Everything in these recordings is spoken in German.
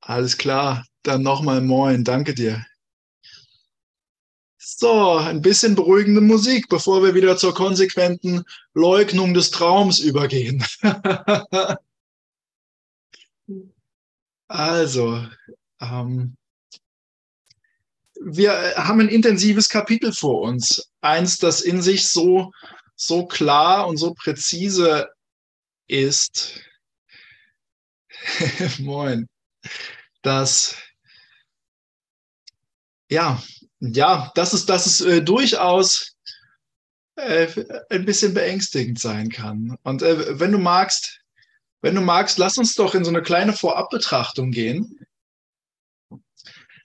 Alles klar, dann nochmal moin, danke dir. So, ein bisschen beruhigende Musik, bevor wir wieder zur konsequenten Leugnung des Traums übergehen. also, ähm, wir haben ein intensives Kapitel vor uns. Eins, das in sich so, so klar und so präzise ist. Moin. Dass, ja, ja, dass es, dass es äh, durchaus äh, ein bisschen beängstigend sein kann. Und äh, wenn du magst, wenn du magst, lass uns doch in so eine kleine Vorabbetrachtung gehen.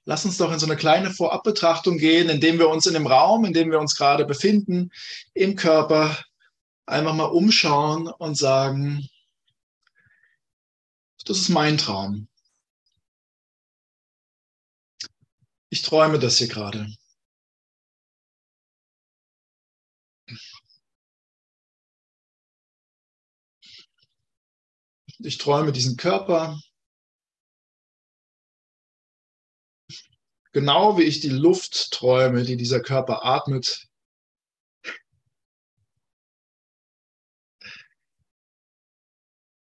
Lass uns doch in so eine kleine Vorabbetrachtung gehen, indem wir uns in dem Raum, in dem wir uns gerade befinden, im Körper, einfach mal umschauen und sagen, das ist mein Traum. Ich träume das hier gerade. Ich träume diesen Körper, genau wie ich die Luft träume, die dieser Körper atmet.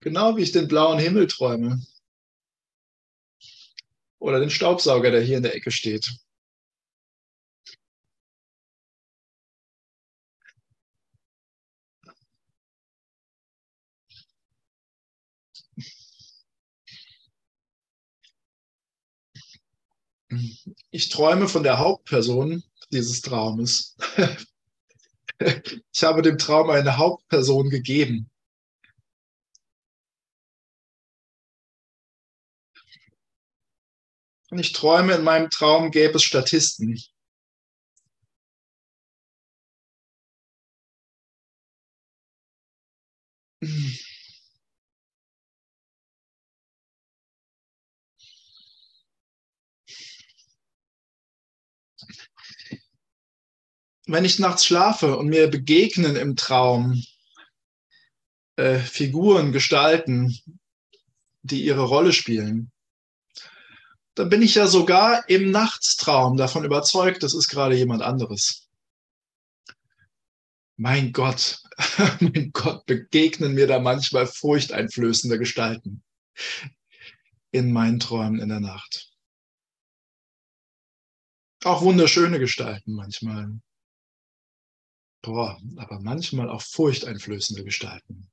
Genau wie ich den blauen Himmel träume. Oder den Staubsauger, der hier in der Ecke steht. Ich träume von der Hauptperson dieses Traumes. Ich habe dem Traum eine Hauptperson gegeben. Ich träume, in meinem Traum gäbe es Statisten. Wenn ich nachts schlafe und mir begegnen im Traum äh, Figuren, Gestalten, die ihre Rolle spielen, dann bin ich ja sogar im Nachtstraum davon überzeugt, das ist gerade jemand anderes. Mein Gott, mein Gott, begegnen mir da manchmal furchteinflößende Gestalten in meinen Träumen in der Nacht. Auch wunderschöne Gestalten manchmal. Boah, aber manchmal auch furchteinflößende Gestalten.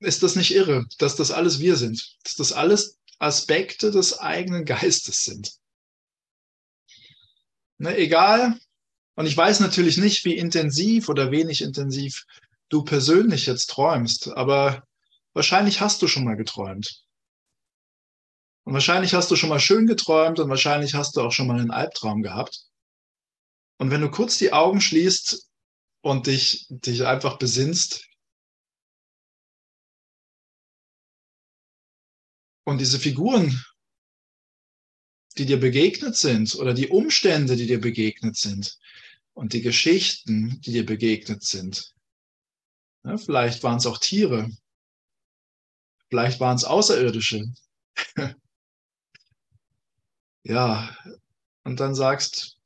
Ist das nicht irre, dass das alles wir sind, dass das alles Aspekte des eigenen Geistes sind. Ne, egal, und ich weiß natürlich nicht, wie intensiv oder wenig intensiv du persönlich jetzt träumst, aber wahrscheinlich hast du schon mal geträumt. Und wahrscheinlich hast du schon mal schön geträumt und wahrscheinlich hast du auch schon mal einen Albtraum gehabt. Und wenn du kurz die Augen schließt und dich, dich einfach besinnst, Und diese Figuren, die dir begegnet sind oder die Umstände, die dir begegnet sind und die Geschichten, die dir begegnet sind, ja, vielleicht waren es auch Tiere, vielleicht waren es Außerirdische. ja, und dann sagst,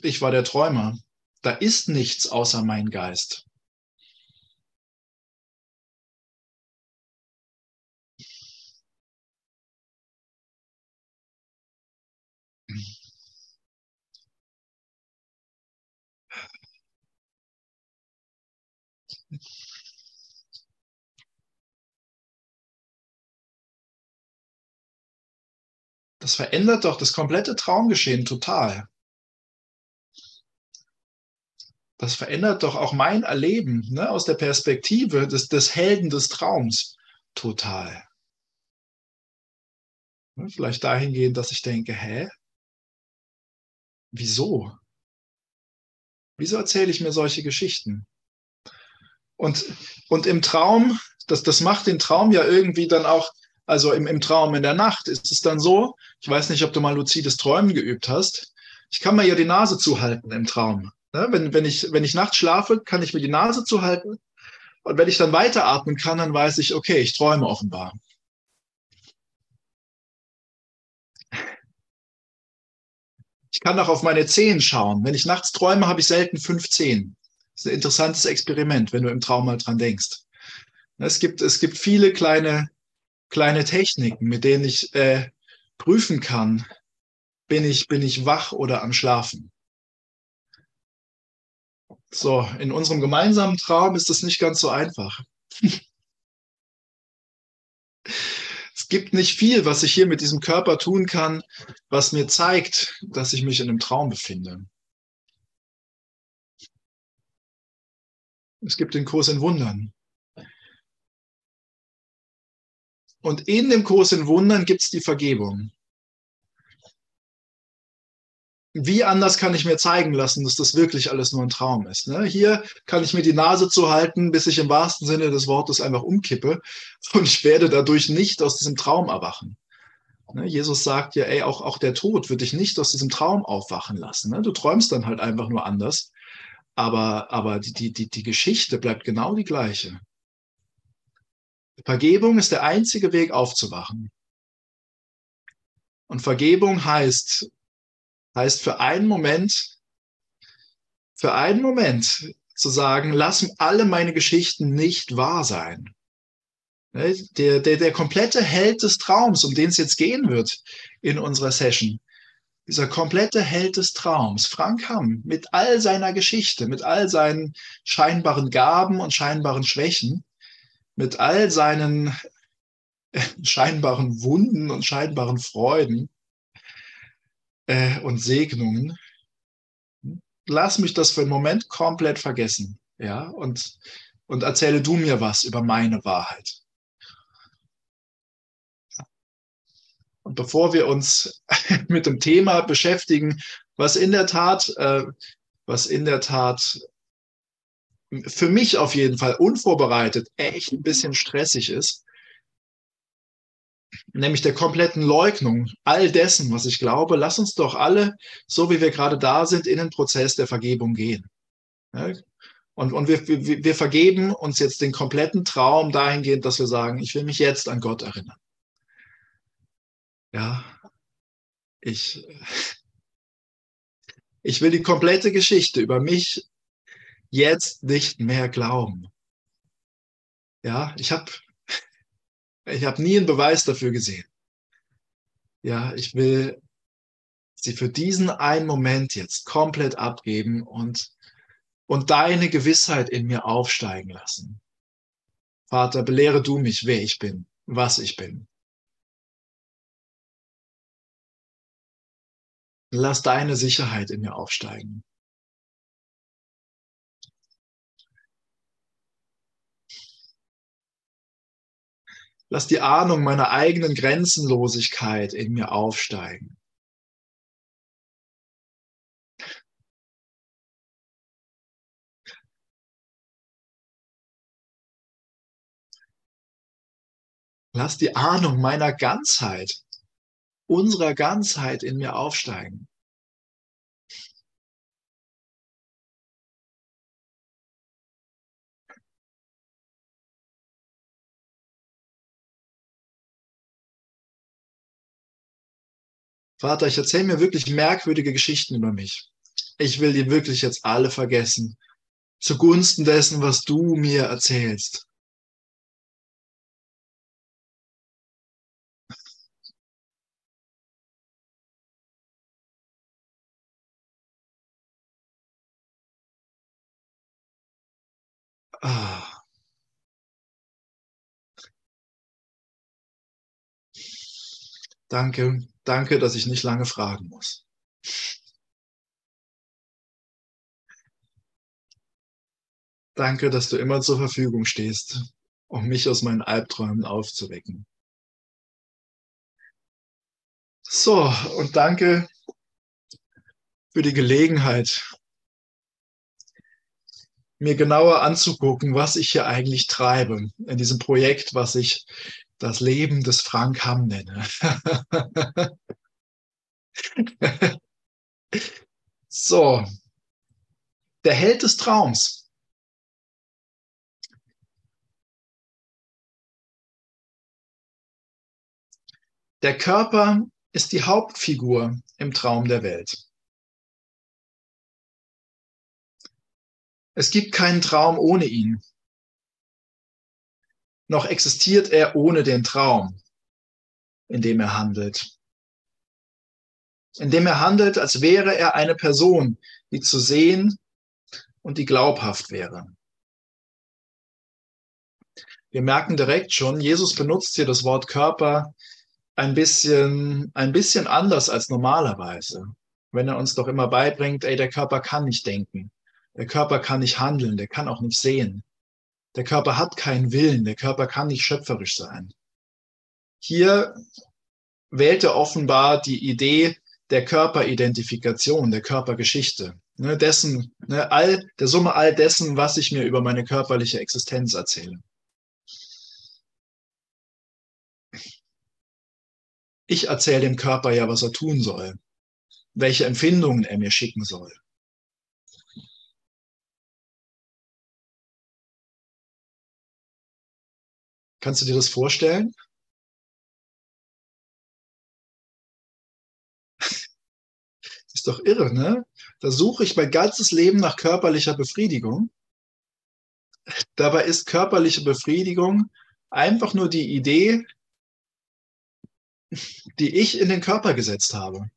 ich war der Träumer. Da ist nichts außer mein Geist. Das verändert doch das komplette Traumgeschehen total. Das verändert doch auch mein Erleben ne, aus der Perspektive des, des Helden des Traums total. Ne, vielleicht dahingehend, dass ich denke, hä? Wieso? Wieso erzähle ich mir solche Geschichten? Und, und im Traum, das, das macht den Traum ja irgendwie dann auch, also im, im Traum in der Nacht ist es dann so, ich weiß nicht, ob du mal luzides Träumen geübt hast, ich kann mir ja die Nase zuhalten im Traum. Ne? Wenn, wenn, ich, wenn ich nachts schlafe, kann ich mir die Nase zuhalten. Und wenn ich dann weiteratmen kann, dann weiß ich, okay, ich träume offenbar. Ich kann auch auf meine Zehen schauen. Wenn ich nachts träume, habe ich selten fünf Zehen. Das ist ein interessantes Experiment, wenn du im Traum mal dran denkst. Es gibt, es gibt viele kleine, kleine Techniken, mit denen ich äh, prüfen kann, bin ich, bin ich wach oder am Schlafen. So, in unserem gemeinsamen Traum ist das nicht ganz so einfach. es gibt nicht viel, was ich hier mit diesem Körper tun kann, was mir zeigt, dass ich mich in einem Traum befinde. Es gibt den Kurs in Wundern. Und in dem Kurs in Wundern gibt es die Vergebung wie anders kann ich mir zeigen lassen, dass das wirklich alles nur ein Traum ist? Ne? Hier kann ich mir die Nase zuhalten, bis ich im wahrsten Sinne des Wortes einfach umkippe und ich werde dadurch nicht aus diesem Traum erwachen. Ne? Jesus sagt ja, ey, auch, auch der Tod wird dich nicht aus diesem Traum aufwachen lassen. Ne? Du träumst dann halt einfach nur anders, aber, aber die, die, die, die Geschichte bleibt genau die gleiche. Vergebung ist der einzige Weg aufzuwachen. Und Vergebung heißt, Heißt für einen Moment, für einen Moment zu sagen, lassen alle meine Geschichten nicht wahr sein. Ne, der, der, der komplette Held des Traums, um den es jetzt gehen wird in unserer Session, dieser komplette Held des Traums, Frank Hamm, mit all seiner Geschichte, mit all seinen scheinbaren Gaben und scheinbaren Schwächen, mit all seinen scheinbaren Wunden und scheinbaren Freuden, äh, und Segnungen, lass mich das für einen Moment komplett vergessen. Ja, und, und erzähle du mir was über meine Wahrheit. Und bevor wir uns mit dem Thema beschäftigen, was in der Tat, äh, was in der Tat für mich auf jeden Fall unvorbereitet echt ein bisschen stressig ist, nämlich der kompletten Leugnung all dessen, was ich glaube, lass uns doch alle, so wie wir gerade da sind, in den Prozess der Vergebung gehen. Und, und wir, wir, wir vergeben uns jetzt den kompletten Traum dahingehend, dass wir sagen, ich will mich jetzt an Gott erinnern. Ja, ich, ich will die komplette Geschichte über mich jetzt nicht mehr glauben. Ja, ich habe ich habe nie einen Beweis dafür gesehen. Ja, ich will sie für diesen einen Moment jetzt komplett abgeben und, und deine Gewissheit in mir aufsteigen lassen. Vater, belehre du mich, wer ich bin, was ich bin. Lass deine Sicherheit in mir aufsteigen. Lass die Ahnung meiner eigenen Grenzenlosigkeit in mir aufsteigen. Lass die Ahnung meiner Ganzheit, unserer Ganzheit in mir aufsteigen. Vater, ich erzähle mir wirklich merkwürdige Geschichten über mich. Ich will die wirklich jetzt alle vergessen, zugunsten dessen, was du mir erzählst. Ah. Danke, danke, dass ich nicht lange fragen muss. Danke, dass du immer zur Verfügung stehst, um mich aus meinen Albträumen aufzuwecken. So, und danke für die Gelegenheit, mir genauer anzugucken, was ich hier eigentlich treibe in diesem Projekt, was ich das Leben des Frank Hamm nenne. so. der Held des Traums. Der Körper ist die Hauptfigur im Traum der Welt. Es gibt keinen Traum ohne ihn. Noch existiert er ohne den Traum, in dem er handelt. In dem er handelt, als wäre er eine Person, die zu sehen und die glaubhaft wäre. Wir merken direkt schon, Jesus benutzt hier das Wort Körper ein bisschen, ein bisschen anders als normalerweise. Wenn er uns doch immer beibringt, ey, der Körper kann nicht denken. Der Körper kann nicht handeln, der kann auch nicht sehen. Der Körper hat keinen Willen, der Körper kann nicht schöpferisch sein. Hier wählt er offenbar die Idee der Körperidentifikation, der Körpergeschichte, ne, dessen, ne, all, der Summe all dessen, was ich mir über meine körperliche Existenz erzähle. Ich erzähle dem Körper ja, was er tun soll, welche Empfindungen er mir schicken soll. Kannst du dir das vorstellen? ist doch irre, ne? Da suche ich mein ganzes Leben nach körperlicher Befriedigung. Dabei ist körperliche Befriedigung einfach nur die Idee, die ich in den Körper gesetzt habe.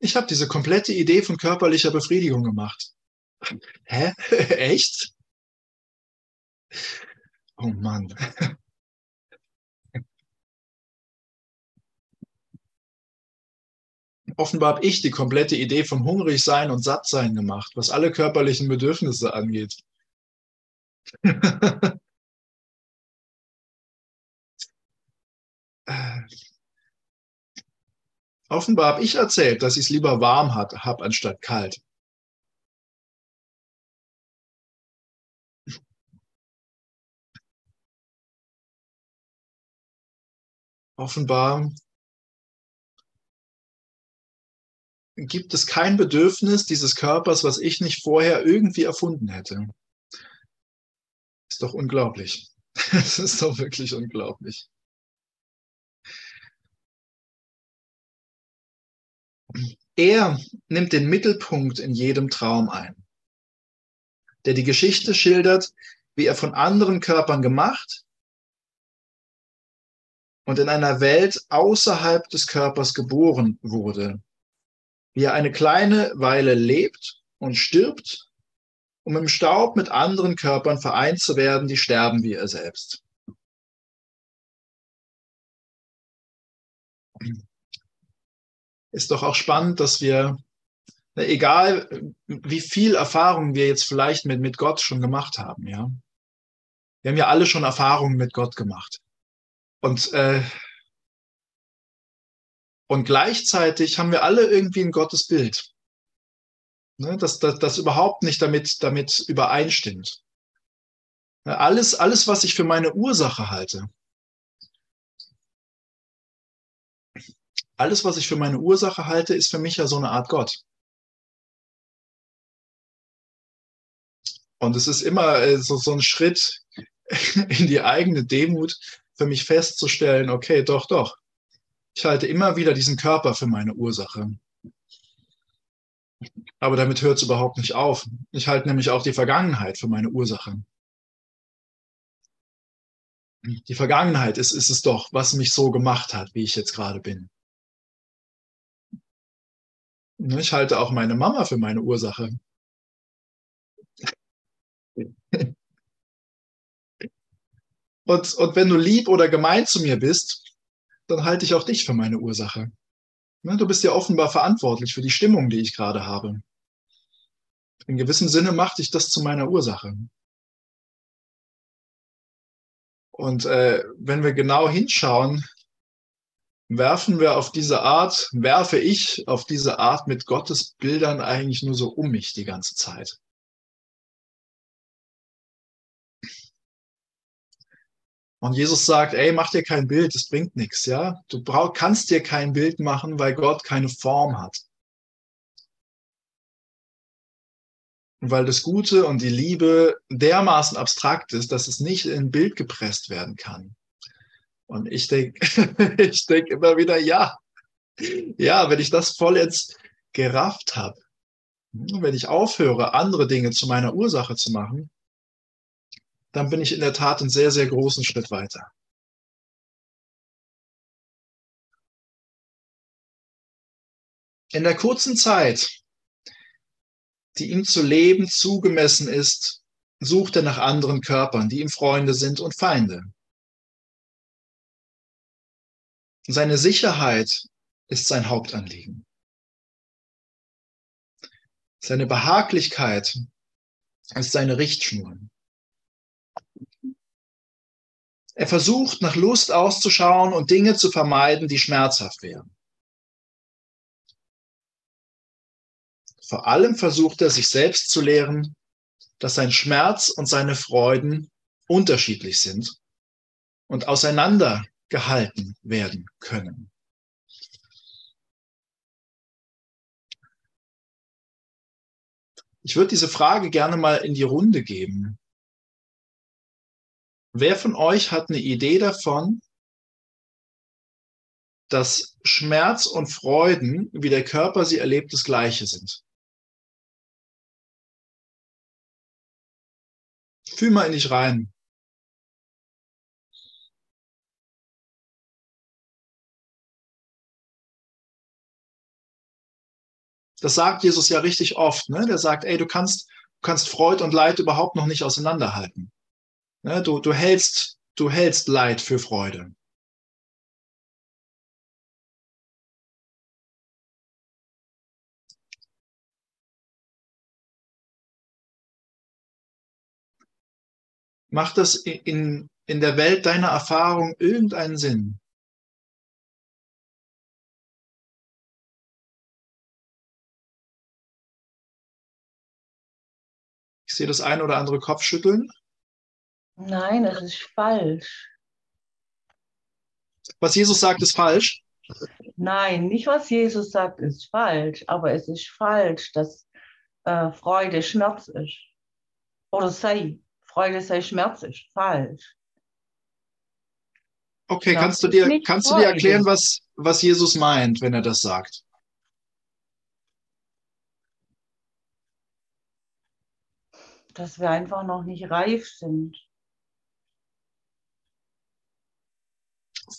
Ich habe diese komplette Idee von körperlicher Befriedigung gemacht. Hä? Echt? Oh Mann. Offenbar habe ich die komplette Idee vom hungrig sein und satt sein gemacht, was alle körperlichen Bedürfnisse angeht. Offenbar habe ich erzählt, dass ich es lieber warm habe anstatt kalt. Offenbar gibt es kein Bedürfnis dieses Körpers, was ich nicht vorher irgendwie erfunden hätte. Ist doch unglaublich. Es ist doch wirklich unglaublich. Er nimmt den Mittelpunkt in jedem Traum ein, der die Geschichte schildert, wie er von anderen Körpern gemacht und in einer Welt außerhalb des Körpers geboren wurde, wie er eine kleine Weile lebt und stirbt, um im Staub mit anderen Körpern vereint zu werden, die sterben wie er selbst. Ist doch auch spannend, dass wir, egal wie viel Erfahrung wir jetzt vielleicht mit, mit Gott schon gemacht haben, ja. Wir haben ja alle schon Erfahrungen mit Gott gemacht. Und äh, und gleichzeitig haben wir alle irgendwie ein Gottesbild, ne, das, das, das überhaupt nicht damit, damit übereinstimmt. Alles, alles, was ich für meine Ursache halte, alles, was ich für meine Ursache halte, ist für mich ja so eine Art Gott. Und es ist immer äh, so, so ein Schritt in die eigene Demut für mich festzustellen, okay, doch, doch, ich halte immer wieder diesen Körper für meine Ursache. Aber damit hört es überhaupt nicht auf. Ich halte nämlich auch die Vergangenheit für meine Ursache. Die Vergangenheit ist, ist es doch, was mich so gemacht hat, wie ich jetzt gerade bin. Ich halte auch meine Mama für meine Ursache. Und, und wenn du lieb oder gemein zu mir bist, dann halte ich auch dich für meine Ursache. Ne, du bist ja offenbar verantwortlich für die Stimmung, die ich gerade habe. In gewissem Sinne macht dich das zu meiner Ursache. Und äh, wenn wir genau hinschauen, werfen wir auf diese Art, werfe ich auf diese Art mit Gottes Bildern eigentlich nur so um mich die ganze Zeit. Und Jesus sagt, ey, mach dir kein Bild, das bringt nichts, ja. Du brauch, kannst dir kein Bild machen, weil Gott keine Form hat. Und weil das Gute und die Liebe dermaßen abstrakt ist, dass es nicht in ein Bild gepresst werden kann. Und ich denke, ich denke immer wieder, ja, ja, wenn ich das voll jetzt gerafft habe, hm, wenn ich aufhöre, andere Dinge zu meiner Ursache zu machen, dann bin ich in der Tat einen sehr, sehr großen Schritt weiter. In der kurzen Zeit, die ihm zu leben zugemessen ist, sucht er nach anderen Körpern, die ihm Freunde sind und Feinde. Seine Sicherheit ist sein Hauptanliegen. Seine Behaglichkeit ist seine Richtschnur. Er versucht nach Lust auszuschauen und Dinge zu vermeiden, die schmerzhaft wären. Vor allem versucht er sich selbst zu lehren, dass sein Schmerz und seine Freuden unterschiedlich sind und auseinandergehalten werden können. Ich würde diese Frage gerne mal in die Runde geben. Wer von euch hat eine Idee davon, dass Schmerz und Freuden, wie der Körper sie erlebt, das gleiche sind? Fühl mal in dich rein. Das sagt Jesus ja richtig oft. Ne? Der sagt, ey, du kannst, du kannst Freud und Leid überhaupt noch nicht auseinanderhalten. Ne? Du, du, hältst, du hältst Leid für Freude. Macht das in, in der Welt deiner Erfahrung irgendeinen Sinn? Ich sehe das ein oder andere Kopfschütteln. Nein, es ist falsch. Was Jesus sagt, ist falsch? Nein, nicht was Jesus sagt, ist falsch, aber es ist falsch, dass äh, Freude Schmerz ist. Oder sei, Freude sei Schmerz ist falsch. Okay, Schmerz kannst du dir, kannst du dir erklären, was, was Jesus meint, wenn er das sagt? Dass wir einfach noch nicht reif sind.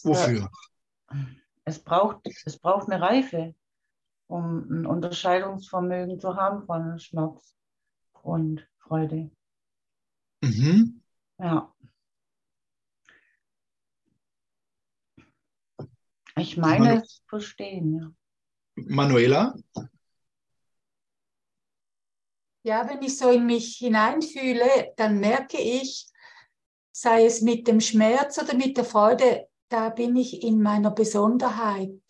Wofür? Es braucht, es braucht eine Reife, um ein Unterscheidungsvermögen zu haben von Schmerz und Freude. Mhm. Ja. Ich meine Manu es verstehen, ja. Manuela? Ja, wenn ich so in mich hineinfühle, dann merke ich, sei es mit dem Schmerz oder mit der Freude, da bin ich in meiner Besonderheit.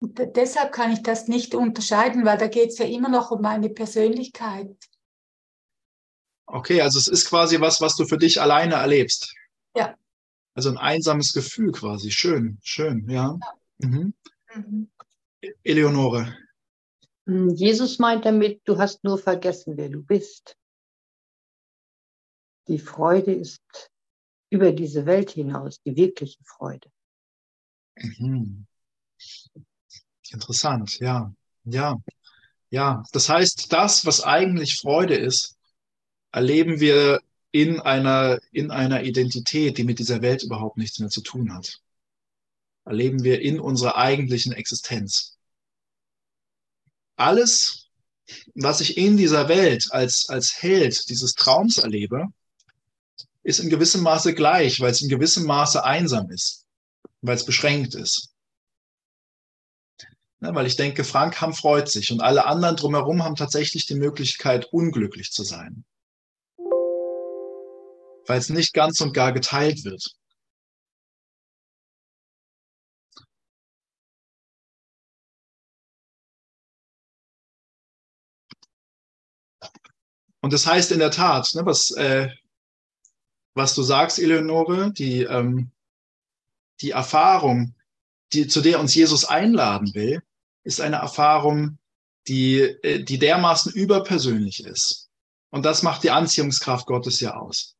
Und deshalb kann ich das nicht unterscheiden, weil da geht es ja immer noch um meine Persönlichkeit. Okay, also es ist quasi was, was du für dich alleine erlebst. Ja. Also ein einsames Gefühl quasi. Schön, schön, ja. ja. Mhm. Mhm. Eleonore. Hm, Jesus meint damit, du hast nur vergessen, wer du bist. Die Freude ist über diese Welt hinaus, die wirkliche Freude. Mhm. Interessant, ja, ja, ja. Das heißt, das, was eigentlich Freude ist, erleben wir in einer, in einer Identität, die mit dieser Welt überhaupt nichts mehr zu tun hat. Erleben wir in unserer eigentlichen Existenz. Alles, was ich in dieser Welt als, als Held dieses Traums erlebe, ist in gewissem Maße gleich, weil es in gewissem Maße einsam ist, weil es beschränkt ist. Ja, weil ich denke, Frank Hamm freut sich und alle anderen drumherum haben tatsächlich die Möglichkeit, unglücklich zu sein. Weil es nicht ganz und gar geteilt wird. Und das heißt in der Tat, ne, was, äh, was du sagst, Eleonore, die, ähm, die Erfahrung, die, zu der uns Jesus einladen will, ist eine Erfahrung, die, äh, die dermaßen überpersönlich ist. Und das macht die Anziehungskraft Gottes ja aus.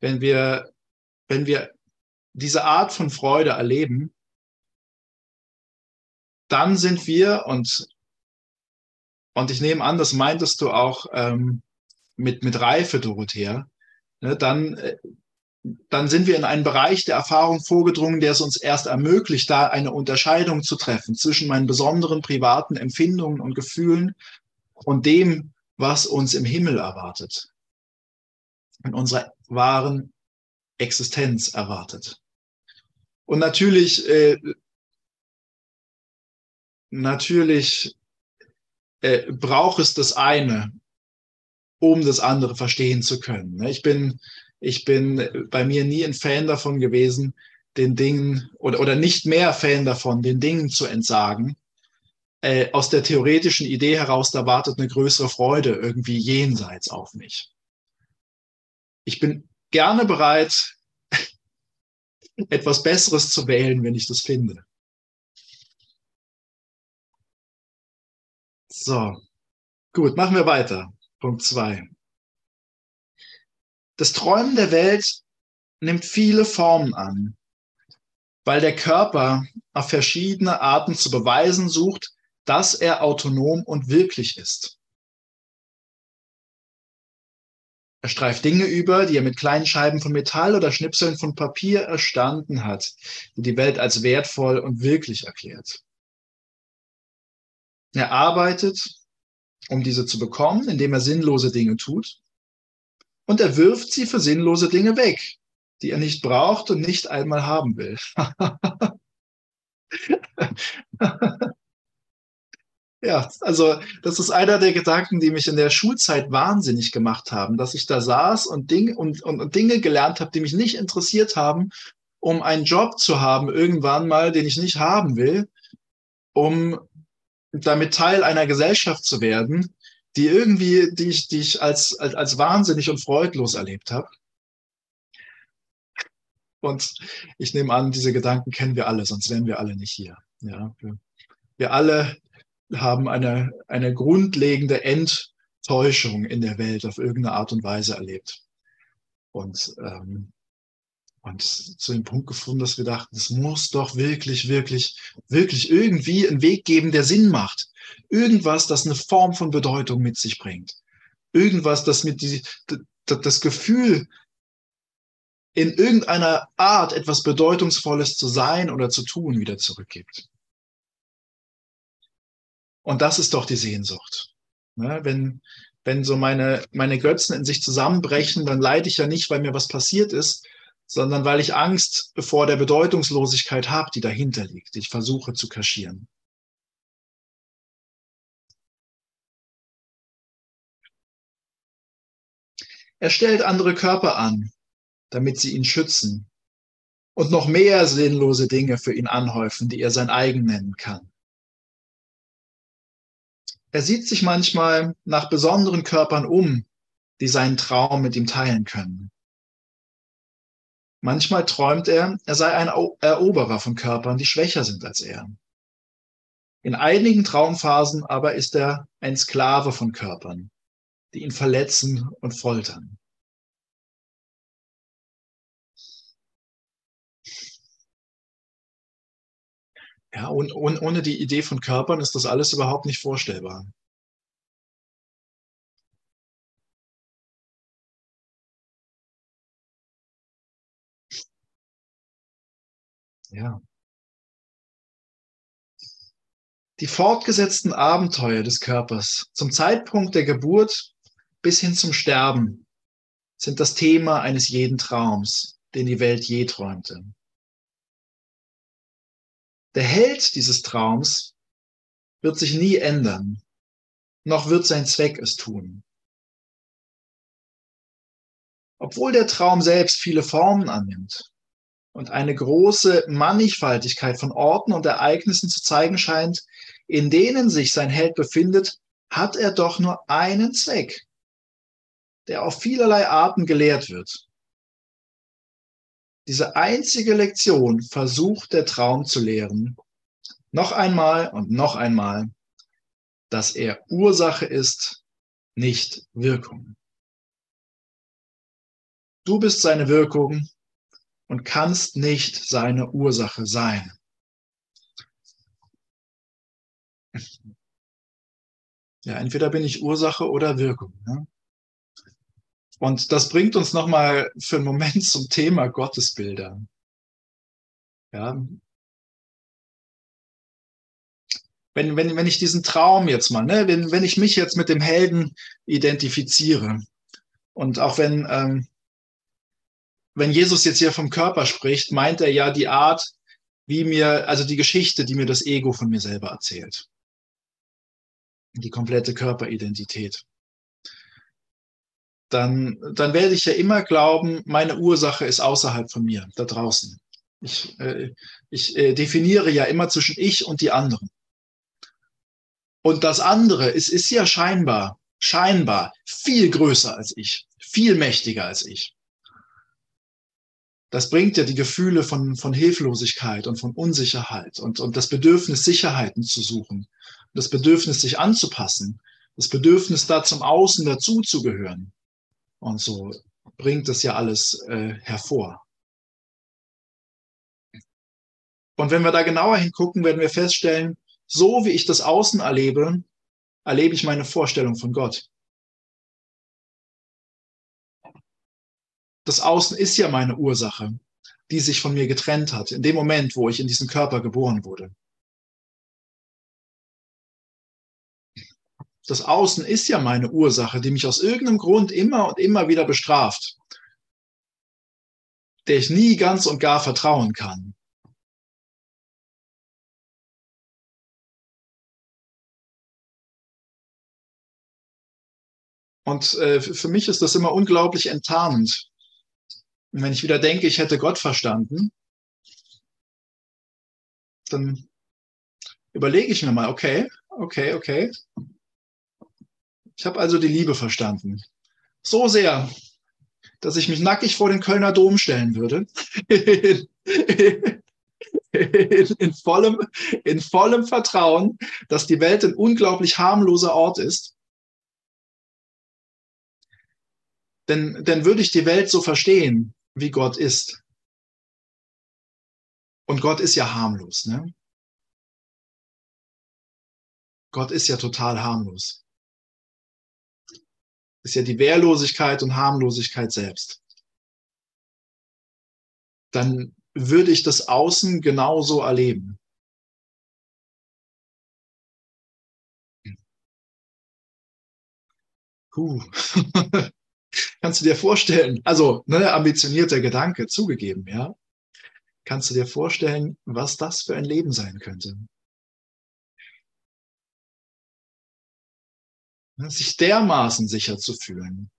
Wenn wir, wenn wir diese Art von Freude erleben, dann sind wir, und, und ich nehme an, das meintest du auch ähm, mit, mit Reife, Dorothea, dann, äh, dann sind wir in einen Bereich der Erfahrung vorgedrungen, der es uns erst ermöglicht, da eine Unterscheidung zu treffen zwischen meinen besonderen privaten Empfindungen und Gefühlen und dem, was uns im Himmel erwartet, in unserer wahren Existenz erwartet. Und natürlich, äh, natürlich äh, braucht es das eine, um das andere verstehen zu können. Ne? Ich bin, ich bin bei mir nie ein Fan davon gewesen, den Dingen oder, oder nicht mehr Fan davon, den Dingen zu entsagen. Äh, aus der theoretischen Idee heraus, da wartet eine größere Freude irgendwie jenseits auf mich. Ich bin gerne bereit, etwas Besseres zu wählen, wenn ich das finde. So, gut, machen wir weiter. Punkt zwei. Das Träumen der Welt nimmt viele Formen an, weil der Körper auf verschiedene Arten zu beweisen sucht, dass er autonom und wirklich ist. Er streift Dinge über, die er mit kleinen Scheiben von Metall oder Schnipseln von Papier erstanden hat, die die Welt als wertvoll und wirklich erklärt. Er arbeitet, um diese zu bekommen, indem er sinnlose Dinge tut. Und er wirft sie für sinnlose Dinge weg, die er nicht braucht und nicht einmal haben will. Ja, also das ist einer der Gedanken, die mich in der Schulzeit wahnsinnig gemacht haben, dass ich da saß und, Ding, und, und, und Dinge gelernt habe, die mich nicht interessiert haben, um einen Job zu haben irgendwann mal, den ich nicht haben will, um damit Teil einer Gesellschaft zu werden, die irgendwie, die ich, die ich als, als, als wahnsinnig und freudlos erlebt habe. Und ich nehme an, diese Gedanken kennen wir alle, sonst wären wir alle nicht hier. Ja, wir, wir alle haben eine, eine grundlegende Enttäuschung in der Welt auf irgendeine Art und Weise erlebt. Und, ähm, und zu dem Punkt gefunden, dass wir dachten, es muss doch wirklich, wirklich, wirklich irgendwie einen Weg geben, der Sinn macht. Irgendwas, das eine Form von Bedeutung mit sich bringt. Irgendwas, das mit die, das Gefühl, in irgendeiner Art etwas Bedeutungsvolles zu sein oder zu tun wieder zurückgibt. Und das ist doch die Sehnsucht. Ne? Wenn, wenn so meine, meine Götzen in sich zusammenbrechen, dann leide ich ja nicht, weil mir was passiert ist, sondern weil ich Angst vor der Bedeutungslosigkeit habe, die dahinter liegt, die ich versuche zu kaschieren. Er stellt andere Körper an, damit sie ihn schützen und noch mehr sinnlose Dinge für ihn anhäufen, die er sein eigen nennen kann. Er sieht sich manchmal nach besonderen Körpern um, die seinen Traum mit ihm teilen können. Manchmal träumt er, er sei ein Eroberer von Körpern, die schwächer sind als er. In einigen Traumphasen aber ist er ein Sklave von Körpern, die ihn verletzen und foltern. Ja, und, und ohne die Idee von Körpern ist das alles überhaupt nicht vorstellbar. Ja. Die fortgesetzten Abenteuer des Körpers zum Zeitpunkt der Geburt bis hin zum Sterben sind das Thema eines jeden Traums, den die Welt je träumte. Der Held dieses Traums wird sich nie ändern, noch wird sein Zweck es tun. Obwohl der Traum selbst viele Formen annimmt und eine große Mannigfaltigkeit von Orten und Ereignissen zu zeigen scheint, in denen sich sein Held befindet, hat er doch nur einen Zweck, der auf vielerlei Arten gelehrt wird. Diese einzige Lektion versucht der Traum zu lehren, noch einmal und noch einmal, dass er Ursache ist, nicht Wirkung. Du bist seine Wirkung und kannst nicht seine Ursache sein. Ja, entweder bin ich Ursache oder Wirkung. Ne? Und das bringt uns nochmal für einen Moment zum Thema Gottesbilder. Ja. Wenn, wenn, wenn ich diesen Traum jetzt mal, ne, wenn, wenn ich mich jetzt mit dem Helden identifiziere und auch wenn, ähm, wenn Jesus jetzt hier vom Körper spricht, meint er ja die Art, wie mir, also die Geschichte, die mir das Ego von mir selber erzählt. Die komplette Körperidentität. Dann, dann werde ich ja immer glauben, meine Ursache ist außerhalb von mir, da draußen. Ich, äh, ich äh, definiere ja immer zwischen ich und die anderen. Und das andere ist, ist ja scheinbar, scheinbar viel größer als ich, viel mächtiger als ich. Das bringt ja die Gefühle von, von Hilflosigkeit und von Unsicherheit und, und das Bedürfnis, Sicherheiten zu suchen, das Bedürfnis, sich anzupassen, das Bedürfnis, da zum Außen dazuzugehören. Und so bringt das ja alles äh, hervor. Und wenn wir da genauer hingucken, werden wir feststellen, so wie ich das Außen erlebe, erlebe ich meine Vorstellung von Gott. Das Außen ist ja meine Ursache, die sich von mir getrennt hat, in dem Moment, wo ich in diesen Körper geboren wurde. Das Außen ist ja meine Ursache, die mich aus irgendeinem Grund immer und immer wieder bestraft, der ich nie ganz und gar vertrauen kann. Und äh, für mich ist das immer unglaublich enttarnend. Und wenn ich wieder denke, ich hätte Gott verstanden, dann überlege ich mir mal, okay, okay, okay. Ich habe also die Liebe verstanden. So sehr, dass ich mich nackig vor den Kölner Dom stellen würde. in, in, vollem, in vollem Vertrauen, dass die Welt ein unglaublich harmloser Ort ist denn, denn würde ich die Welt so verstehen, wie Gott ist. Und Gott ist ja harmlos, ne? Gott ist ja total harmlos. Ist ja die Wehrlosigkeit und Harmlosigkeit selbst. Dann würde ich das Außen genauso erleben. Puh. Kannst du dir vorstellen, also ne, ambitionierter Gedanke zugegeben, ja? Kannst du dir vorstellen, was das für ein Leben sein könnte? Ne, sich dermaßen sicher zu fühlen.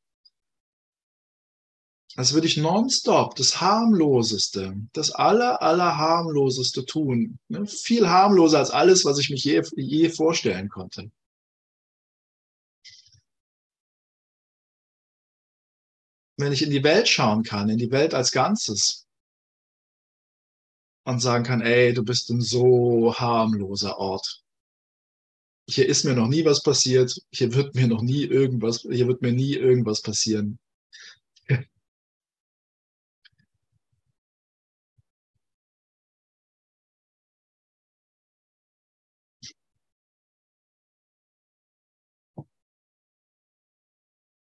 Als würde ich nonstop das harmloseste, das aller, aller harmloseste tun. Ne? Viel harmloser als alles, was ich mich je, je vorstellen konnte. Wenn ich in die Welt schauen kann, in die Welt als Ganzes und sagen kann, ey, du bist ein so harmloser Ort. Hier ist mir noch nie was passiert, hier wird mir noch nie irgendwas, hier wird mir nie irgendwas passieren.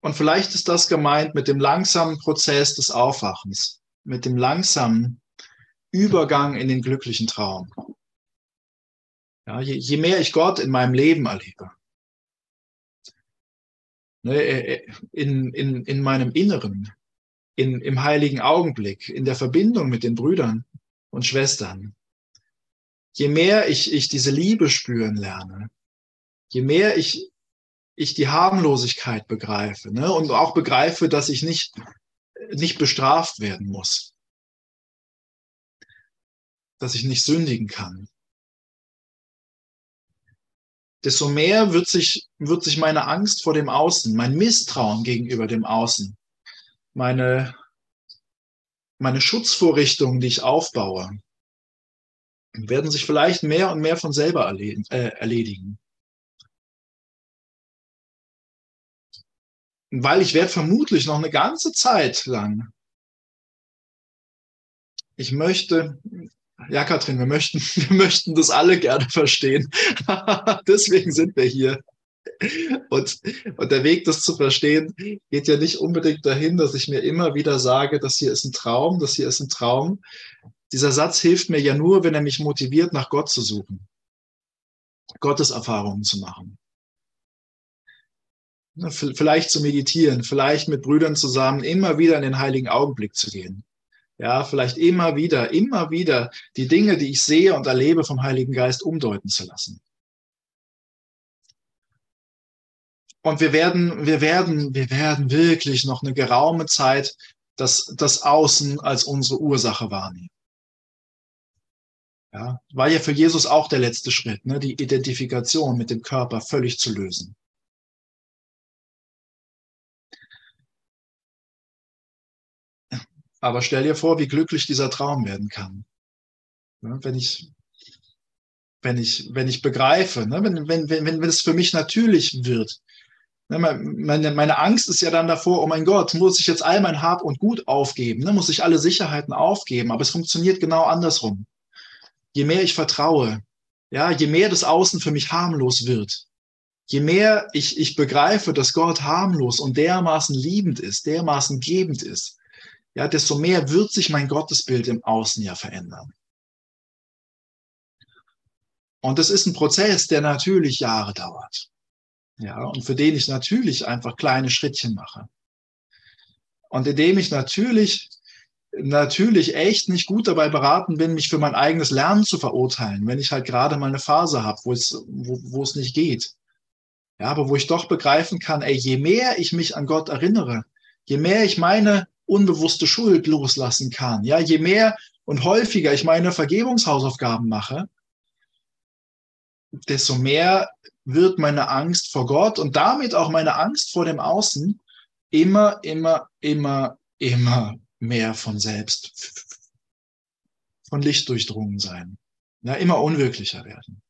Und vielleicht ist das gemeint mit dem langsamen Prozess des Aufwachens, mit dem langsamen Übergang in den glücklichen Traum. Ja, je, je mehr ich Gott in meinem Leben erlebe, ne, äh, äh, in, in, in meinem Inneren, in, im heiligen Augenblick, in der Verbindung mit den Brüdern und Schwestern, je mehr ich, ich diese Liebe spüren lerne, je mehr ich ich die Harmlosigkeit begreife ne? und auch begreife, dass ich nicht, nicht bestraft werden muss, dass ich nicht sündigen kann. Desto mehr wird sich, wird sich meine Angst vor dem Außen, mein Misstrauen gegenüber dem Außen, meine, meine Schutzvorrichtungen, die ich aufbaue, werden sich vielleicht mehr und mehr von selber erledigen. Weil ich werde vermutlich noch eine ganze Zeit lang, ich möchte, ja, Katrin, wir möchten, wir möchten das alle gerne verstehen. Deswegen sind wir hier. Und, und der Weg, das zu verstehen, geht ja nicht unbedingt dahin, dass ich mir immer wieder sage, das hier ist ein Traum, das hier ist ein Traum. Dieser Satz hilft mir ja nur, wenn er mich motiviert, nach Gott zu suchen, Gottes Erfahrungen zu machen. Vielleicht zu meditieren, vielleicht mit Brüdern zusammen immer wieder in den heiligen Augenblick zu gehen. Ja, vielleicht immer wieder, immer wieder die Dinge, die ich sehe und erlebe vom Heiligen Geist umdeuten zu lassen. Und wir werden, wir werden, wir werden wirklich noch eine geraume Zeit das, das Außen als unsere Ursache wahrnehmen. Ja, war ja für Jesus auch der letzte Schritt, ne, die Identifikation mit dem Körper völlig zu lösen. Aber stell dir vor, wie glücklich dieser Traum werden kann. Ja, wenn ich, wenn ich, wenn ich begreife, ne, wenn, wenn, wenn, wenn es für mich natürlich wird, Ne, meine, meine Angst ist ja dann davor, oh mein Gott, muss ich jetzt all mein Hab und Gut aufgeben, ne? muss ich alle Sicherheiten aufgeben, aber es funktioniert genau andersrum. Je mehr ich vertraue, ja, je mehr das Außen für mich harmlos wird, je mehr ich, ich begreife, dass Gott harmlos und dermaßen liebend ist, dermaßen gebend ist, ja, desto mehr wird sich mein Gottesbild im Außen ja verändern. Und das ist ein Prozess, der natürlich Jahre dauert. Ja, und für den ich natürlich einfach kleine Schrittchen mache. Und indem ich natürlich, natürlich echt nicht gut dabei beraten bin, mich für mein eigenes Lernen zu verurteilen, wenn ich halt gerade mal eine Phase habe, wo es, wo, wo es nicht geht. Ja, aber wo ich doch begreifen kann, ey, je mehr ich mich an Gott erinnere, je mehr ich meine unbewusste Schuld loslassen kann, ja, je mehr und häufiger ich meine Vergebungshausaufgaben mache, desto mehr wird meine Angst vor Gott und damit auch meine Angst vor dem Außen immer, immer, immer, immer mehr von selbst, von Licht durchdrungen sein. Ja, immer unwirklicher werden.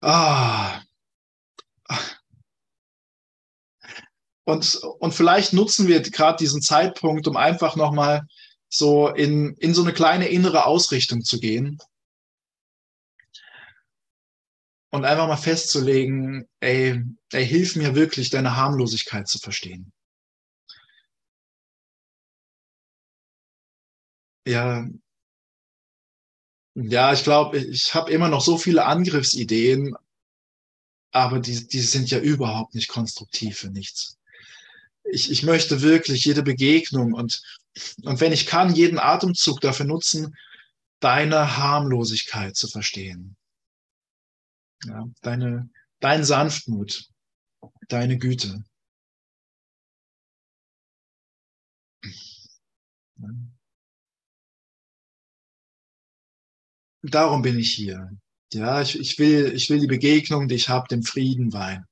Ah. Und, und vielleicht nutzen wir gerade diesen Zeitpunkt, um einfach nochmal so in, in so eine kleine innere Ausrichtung zu gehen und einfach mal festzulegen, ey, ey, hilf mir wirklich, deine Harmlosigkeit zu verstehen. Ja, ja, ich glaube, ich habe immer noch so viele Angriffsideen, aber die, die sind ja überhaupt nicht konstruktiv für nichts. Ich, ich möchte wirklich jede Begegnung und, und wenn ich kann, jeden Atemzug dafür nutzen, deine Harmlosigkeit zu verstehen. Ja, deine, dein Sanftmut, deine Güte. Darum bin ich hier. Ja, ich, ich, will, ich will die Begegnung, die ich habe, dem Frieden weihen,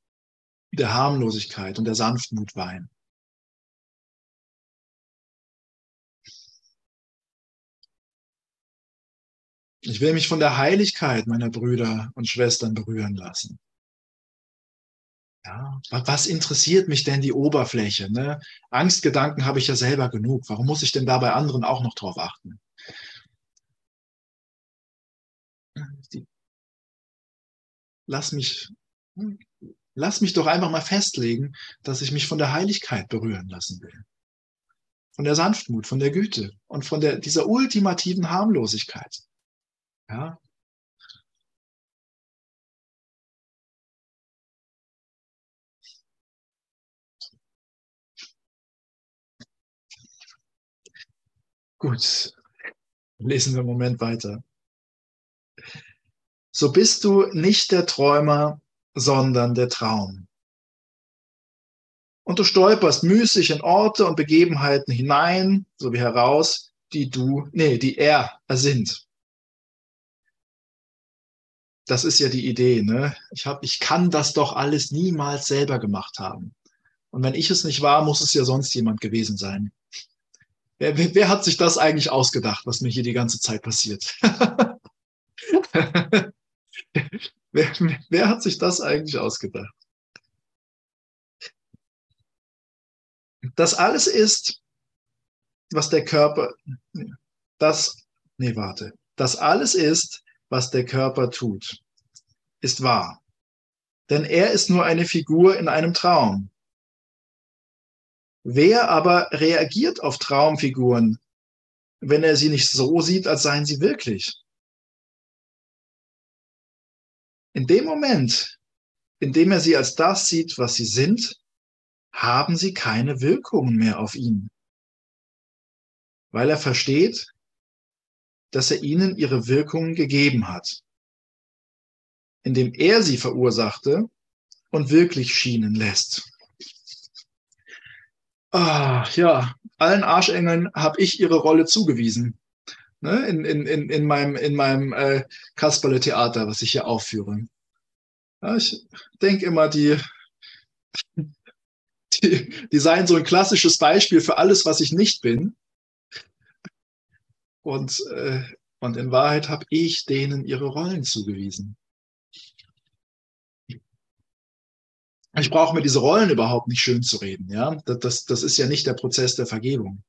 der Harmlosigkeit und der Sanftmut weihen. Ich will mich von der Heiligkeit meiner Brüder und Schwestern berühren lassen. Ja, was interessiert mich denn die Oberfläche? Ne? Angstgedanken habe ich ja selber genug. Warum muss ich denn da bei anderen auch noch drauf achten? lass mich, lass mich doch einfach mal festlegen, dass ich mich von der Heiligkeit berühren lassen will. Von der Sanftmut, von der Güte und von der, dieser ultimativen Harmlosigkeit. Ja. Gut, lesen wir einen Moment weiter. So bist du nicht der Träumer, sondern der Traum. Und du stolperst müßig in Orte und Begebenheiten hinein, sowie heraus, die du, nee, die er ersinnt das ist ja die Idee, ne? Ich, hab, ich kann das doch alles niemals selber gemacht haben. Und wenn ich es nicht war, muss es ja sonst jemand gewesen sein. Wer, wer, wer hat sich das eigentlich ausgedacht, was mir hier die ganze Zeit passiert? wer, wer hat sich das eigentlich ausgedacht? Das alles ist, was der Körper, das, nee, warte, das alles ist, was der Körper tut, ist wahr. Denn er ist nur eine Figur in einem Traum. Wer aber reagiert auf Traumfiguren, wenn er sie nicht so sieht, als seien sie wirklich? In dem Moment, in dem er sie als das sieht, was sie sind, haben sie keine Wirkungen mehr auf ihn, weil er versteht, dass er ihnen ihre Wirkungen gegeben hat, indem er sie verursachte und wirklich schienen lässt. Ah, ja, allen Arschengeln habe ich ihre Rolle zugewiesen. Ne, in, in, in, in meinem, in meinem äh, Kasperle-Theater, was ich hier aufführe. Ja, ich denke immer, die, die, die seien so ein klassisches Beispiel für alles, was ich nicht bin. Und, äh, und in Wahrheit habe ich denen ihre Rollen zugewiesen. Ich brauche mir diese Rollen überhaupt nicht schön zu reden. Ja? Das, das, das ist ja nicht der Prozess der Vergebung.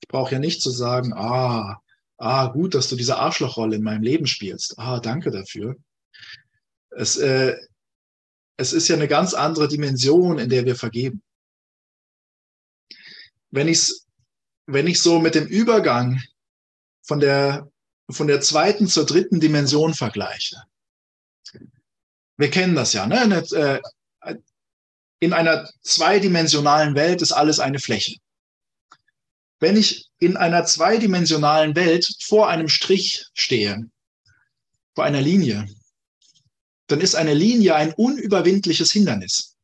Ich brauche ja nicht zu sagen, ah, ah, gut, dass du diese Arschlochrolle in meinem Leben spielst. Ah, danke dafür. Es, äh, es ist ja eine ganz andere Dimension, in der wir vergeben wenn ich wenn ich so mit dem Übergang von der, von der zweiten zur dritten Dimension vergleiche. Wir kennen das ja, ne? Äh, in einer zweidimensionalen Welt ist alles eine Fläche. Wenn ich in einer zweidimensionalen Welt vor einem Strich stehe, vor einer Linie, dann ist eine Linie ein unüberwindliches Hindernis.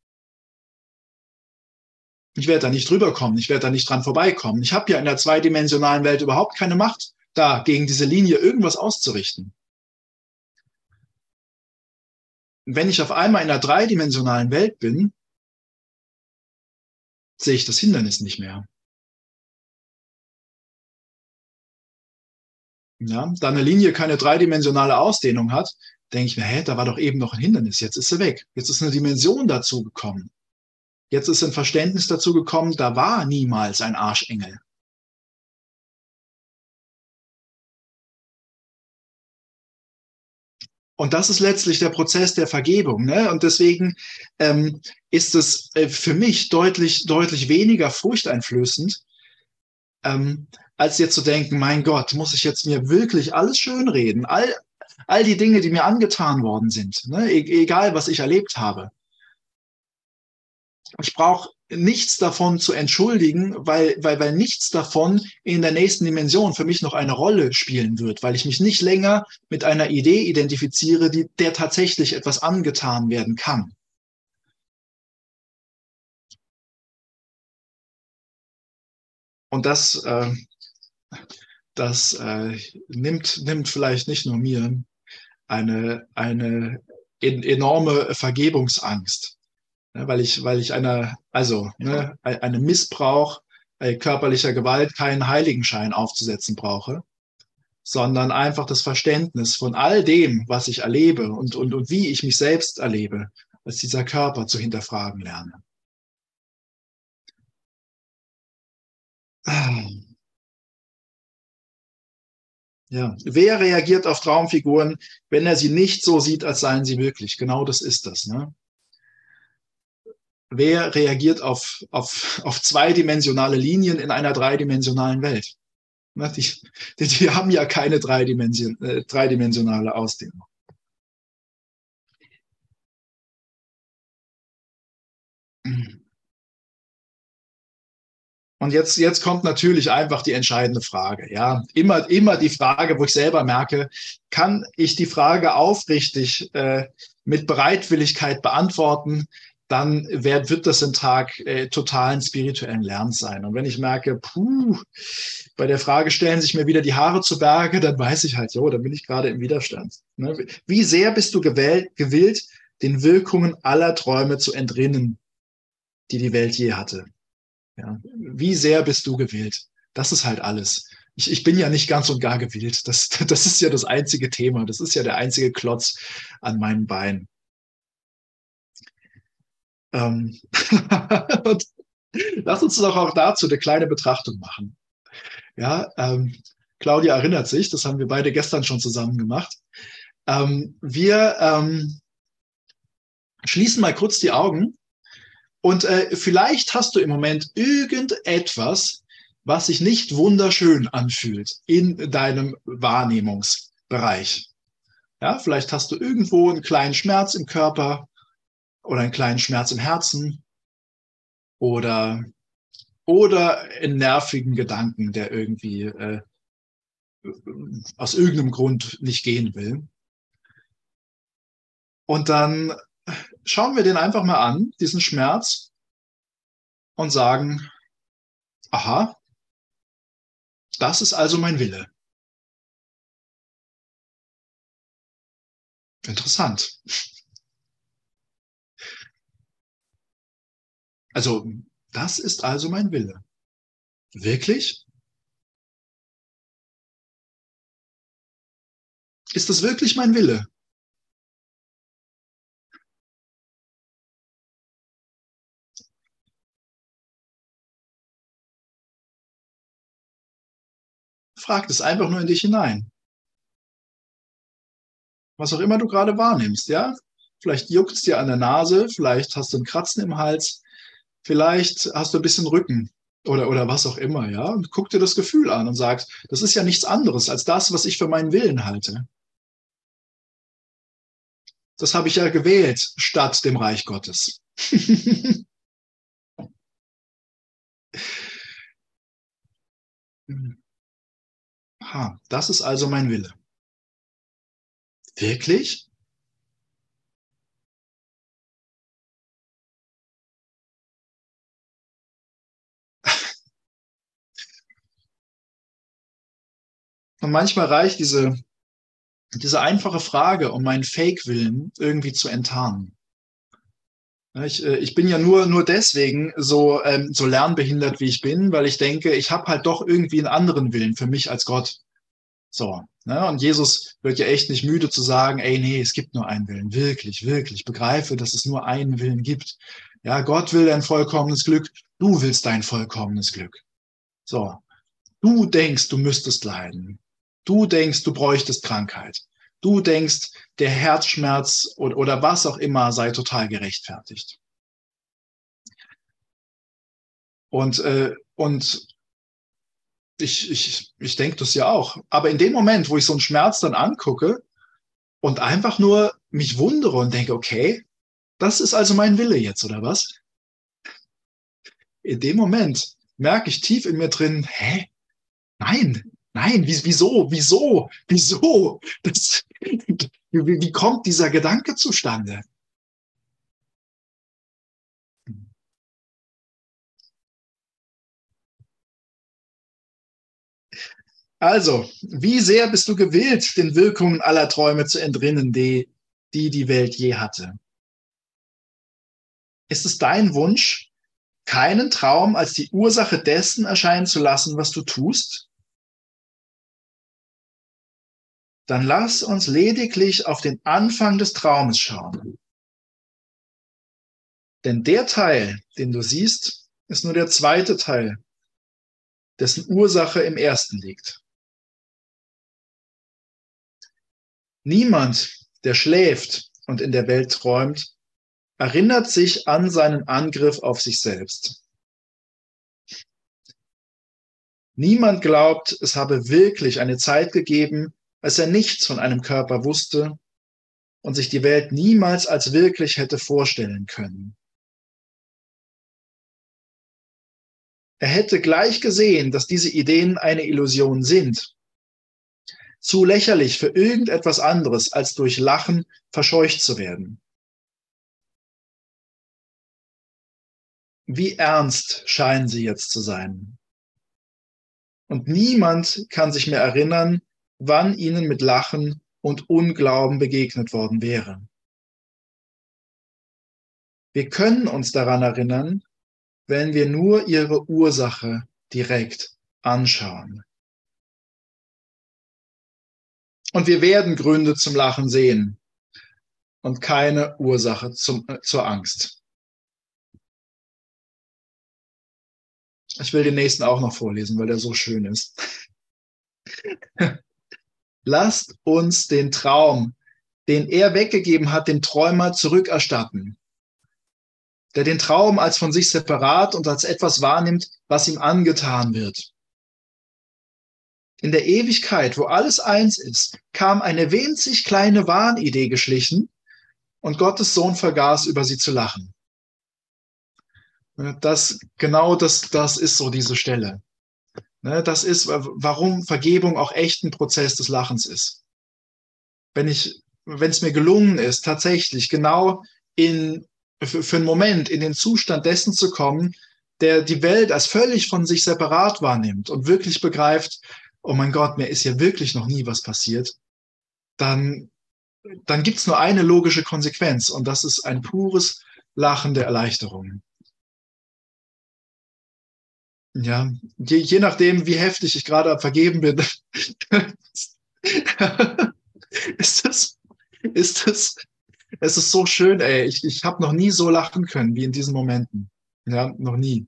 Ich werde da nicht drüber kommen, ich werde da nicht dran vorbeikommen. Ich habe ja in der zweidimensionalen Welt überhaupt keine Macht, da gegen diese Linie irgendwas auszurichten. Wenn ich auf einmal in einer dreidimensionalen Welt bin, sehe ich das Hindernis nicht mehr. Ja, da eine Linie keine dreidimensionale Ausdehnung hat, denke ich mir, hä, da war doch eben noch ein Hindernis, jetzt ist sie weg. Jetzt ist eine Dimension dazu gekommen. Jetzt ist ein Verständnis dazu gekommen, da war niemals ein Arschengel. Und das ist letztlich der Prozess der Vergebung. Ne? Und deswegen ähm, ist es äh, für mich deutlich, deutlich weniger furchteinflößend, ähm, als jetzt zu denken, mein Gott, muss ich jetzt mir wirklich alles schönreden? All, all die Dinge, die mir angetan worden sind, ne? e egal was ich erlebt habe ich brauche nichts davon zu entschuldigen, weil, weil, weil nichts davon in der nächsten Dimension für mich noch eine Rolle spielen wird, weil ich mich nicht länger mit einer Idee identifiziere, die, der tatsächlich etwas angetan werden kann. Und das, äh, das äh, nimmt, nimmt vielleicht nicht nur mir eine, eine enorme Vergebungsangst ne, weil ich, weil ich einer, also ne, einem Missbrauch äh, körperlicher Gewalt keinen Heiligenschein aufzusetzen brauche, sondern einfach das Verständnis von all dem, was ich erlebe und, und, und wie ich mich selbst erlebe, als dieser Körper zu hinterfragen lerne. Ja, wer reagiert auf Traumfiguren, wenn er sie nicht so sieht, als seien sie wirklich? Genau das ist das. Ne? Wer reagiert auf, auf, auf zweidimensionale Linien in einer dreidimensionalen Welt? Die, die, die haben ja keine Dreidimension, äh, dreidimensionale Ausdehnung. Und jetzt, jetzt kommt natürlich einfach die entscheidende Frage. Ja, immer, immer die Frage, wo ich selber merke, kann ich die Frage aufrichtig äh, mit Bereitwilligkeit beantworten? Dann wird, wird das ein Tag äh, totalen spirituellen Lernens sein. Und wenn ich merke, puh, bei der Frage stellen sich mir wieder die Haare zu Berge, dann weiß ich halt, jo, dann bin ich gerade im Widerstand. Ne? Wie sehr bist du gewählt, gewillt, den Wirkungen aller Träume zu entrinnen, die die Welt je hatte? Ja? Wie sehr bist du gewillt? Das ist halt alles. Ich, ich bin ja nicht ganz und gar gewillt. Das, das ist ja das einzige Thema. Das ist ja der einzige Klotz an meinem Bein. Ähm Lass uns doch auch dazu eine kleine Betrachtung machen. Ja, ähm, Claudia erinnert sich, das haben wir beide gestern schon zusammen gemacht. Ähm, wir ähm, schließen mal kurz die Augen und äh, vielleicht hast du im Moment irgendetwas, was sich nicht wunderschön anfühlt in deinem Wahrnehmungsbereich. Ja, vielleicht hast du irgendwo einen kleinen Schmerz im Körper oder einen kleinen Schmerz im Herzen oder, oder einen nervigen Gedanken, der irgendwie äh, aus irgendeinem Grund nicht gehen will. Und dann schauen wir den einfach mal an, diesen Schmerz, und sagen, aha, das ist also mein Wille. Interessant. Also, das ist also mein Wille. Wirklich? Ist das wirklich mein Wille? Frag das einfach nur in dich hinein. Was auch immer du gerade wahrnimmst, ja? Vielleicht juckt es dir an der Nase, vielleicht hast du ein Kratzen im Hals, vielleicht hast du ein bisschen Rücken oder, oder was auch immer, ja? Und guck dir das Gefühl an und sagst, das ist ja nichts anderes als das, was ich für meinen Willen halte. Das habe ich ja gewählt statt dem Reich Gottes. Ha, das ist also mein Wille. Wirklich? Und manchmal reicht diese, diese einfache Frage, um meinen Fake-Willen irgendwie zu enttarnen. Ich, äh, ich bin ja nur, nur deswegen so, ähm, so lernbehindert, wie ich bin, weil ich denke, ich habe halt doch irgendwie einen anderen Willen für mich als Gott. So. Ne? Und Jesus wird ja echt nicht müde zu sagen, ey, nee, es gibt nur einen Willen. Wirklich, wirklich. Begreife, dass es nur einen Willen gibt. Ja, Gott will dein vollkommenes Glück. Du willst dein vollkommenes Glück. So. Du denkst, du müsstest leiden. Du denkst, du bräuchtest Krankheit. Du denkst, der Herzschmerz oder, oder was auch immer sei total gerechtfertigt. Und, äh, und ich, ich, ich denke das ja auch. Aber in dem Moment, wo ich so einen Schmerz dann angucke und einfach nur mich wundere und denke, okay, das ist also mein Wille jetzt, oder was? In dem Moment merke ich tief in mir drin, hä? Nein, nein, wieso, wieso, wieso? Das, wie, kommt dieser Gedanke zustande? Also, wie sehr bist du gewillt, den Wirkungen aller Träume zu entrinnen, die die, die Welt je hatte? Ist es dein Wunsch, keinen Traum als die Ursache dessen erscheinen zu lassen, was du tust? Dann lass uns lediglich auf den Anfang des Traumes schauen. Denn der Teil, den du siehst, ist nur der zweite Teil, dessen Ursache im ersten liegt. Niemand, der schläft und in der Welt träumt, erinnert sich an seinen Angriff auf sich selbst. Niemand glaubt, es habe wirklich eine Zeit gegeben, als er nichts von einem Körper wusste und sich die Welt niemals als wirklich hätte vorstellen können. Er hätte gleich gesehen, dass diese Ideen eine Illusion sind. Zu lächerlich für irgendetwas anderes, als durch Lachen verscheucht zu werden. Wie ernst scheinen sie jetzt zu sein? Und niemand kann sich mehr erinnern, wann ihnen mit Lachen und Unglauben begegnet worden wäre. Wir können uns daran erinnern, wenn wir nur ihre Ursache direkt anschauen. Und wir werden Gründe zum Lachen sehen und keine Ursache zum, äh, zur Angst. Ich will den nächsten auch noch vorlesen, weil der so schön ist. Lasst uns den Traum, den er weggegeben hat, dem Träumer zurückerstatten, der den Traum als von sich separat und als etwas wahrnimmt, was ihm angetan wird. In der Ewigkeit, wo alles eins ist, kam eine winzig kleine Wahnidee geschlichen und Gottes Sohn vergaß, über sie zu lachen. Das, genau das, das ist so diese Stelle. Ne, das ist, warum Vergebung auch echt ein Prozess des Lachens ist. Wenn ich, wenn es mir gelungen ist, tatsächlich genau in, für, für einen Moment in den Zustand dessen zu kommen, der die Welt als völlig von sich separat wahrnimmt und wirklich begreift, oh mein Gott, mir ist hier wirklich noch nie was passiert, dann, dann gibt's nur eine logische Konsequenz und das ist ein pures Lachen der Erleichterung. Ja, je, je nachdem, wie heftig ich gerade vergeben bin, ist das, ist das, es ist so schön, ey. Ich, ich habe noch nie so lachen können wie in diesen Momenten. Ja, noch nie.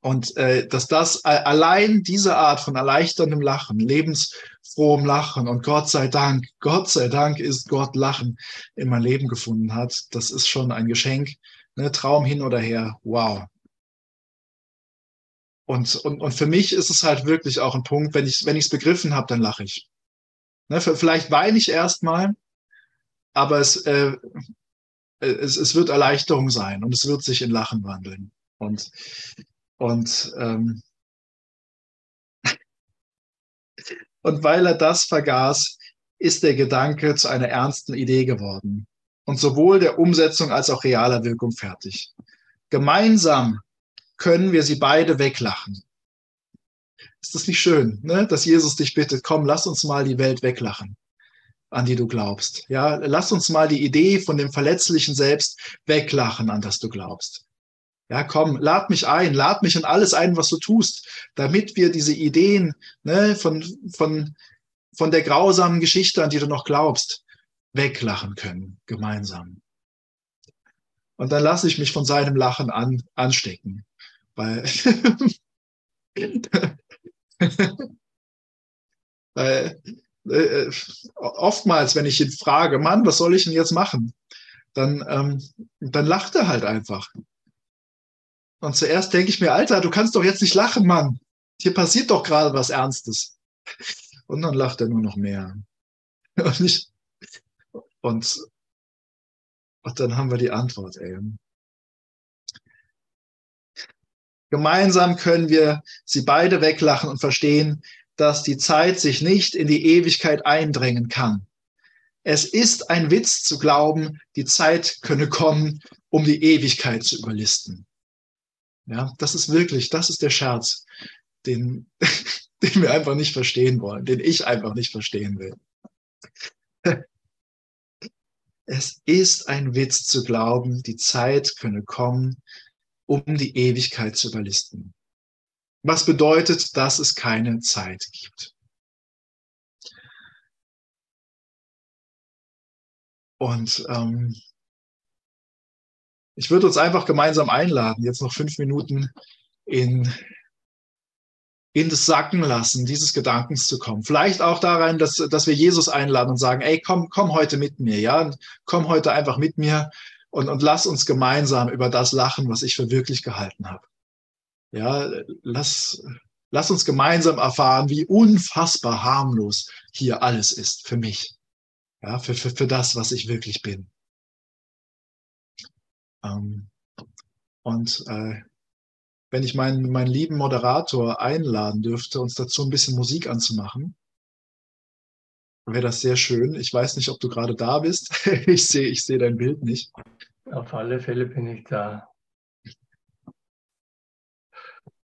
Und äh, dass das allein diese Art von erleichterndem Lachen, lebensfrohem Lachen und Gott sei Dank, Gott sei Dank ist Gott Lachen in mein Leben gefunden hat, das ist schon ein Geschenk. Ne? Traum hin oder her, wow. Und, und, und für mich ist es halt wirklich auch ein Punkt, wenn ich wenn es begriffen habe, dann lache ich. Ne, vielleicht weine ich erstmal, aber es, äh, es, es wird Erleichterung sein und es wird sich in Lachen wandeln. Und, und, ähm, und weil er das vergaß, ist der Gedanke zu einer ernsten Idee geworden und sowohl der Umsetzung als auch realer Wirkung fertig. Gemeinsam können wir sie beide weglachen. Ist das nicht schön, ne? dass Jesus dich bittet, komm, lass uns mal die Welt weglachen, an die du glaubst. Ja, lass uns mal die Idee von dem verletzlichen Selbst weglachen, an das du glaubst. Ja, komm, lad mich ein, lad mich in alles ein, was du tust, damit wir diese Ideen ne, von, von, von der grausamen Geschichte, an die du noch glaubst, weglachen können, gemeinsam. Und dann lasse ich mich von seinem Lachen an, anstecken. Weil, weil äh, oftmals, wenn ich ihn frage, Mann, was soll ich denn jetzt machen? Dann, ähm, dann lacht er halt einfach. Und zuerst denke ich mir, Alter, du kannst doch jetzt nicht lachen, Mann. Hier passiert doch gerade was Ernstes. Und dann lacht er nur noch mehr. Und, ich, und, und dann haben wir die Antwort, ey. Gemeinsam können wir sie beide weglachen und verstehen, dass die Zeit sich nicht in die Ewigkeit eindrängen kann. Es ist ein Witz zu glauben, die Zeit könne kommen, um die Ewigkeit zu überlisten. Ja, das ist wirklich, das ist der Scherz, den, den wir einfach nicht verstehen wollen, den ich einfach nicht verstehen will. Es ist ein Witz zu glauben, die Zeit könne kommen, um die Ewigkeit zu überlisten. Was bedeutet, dass es keine Zeit gibt. Und ähm, ich würde uns einfach gemeinsam einladen, jetzt noch fünf Minuten in, in das Sacken lassen, dieses Gedankens zu kommen. Vielleicht auch daran, dass, dass wir Jesus einladen und sagen, ey, komm, komm heute mit mir, ja, komm heute einfach mit mir und, und lass uns gemeinsam über das lachen, was ich für wirklich gehalten habe. Ja, lass, lass uns gemeinsam erfahren, wie unfassbar harmlos hier alles ist für mich. Ja, für, für, für das, was ich wirklich bin. Ähm, und äh, wenn ich meinen, meinen lieben Moderator einladen dürfte, uns dazu ein bisschen Musik anzumachen, wäre das sehr schön. Ich weiß nicht, ob du gerade da bist. ich sehe ich sehe dein Bild nicht. Auf alle Fälle bin ich da.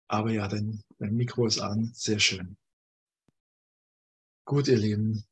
Aber ja, dein, dein Mikro ist an. Sehr schön. Gut, ihr Lieben.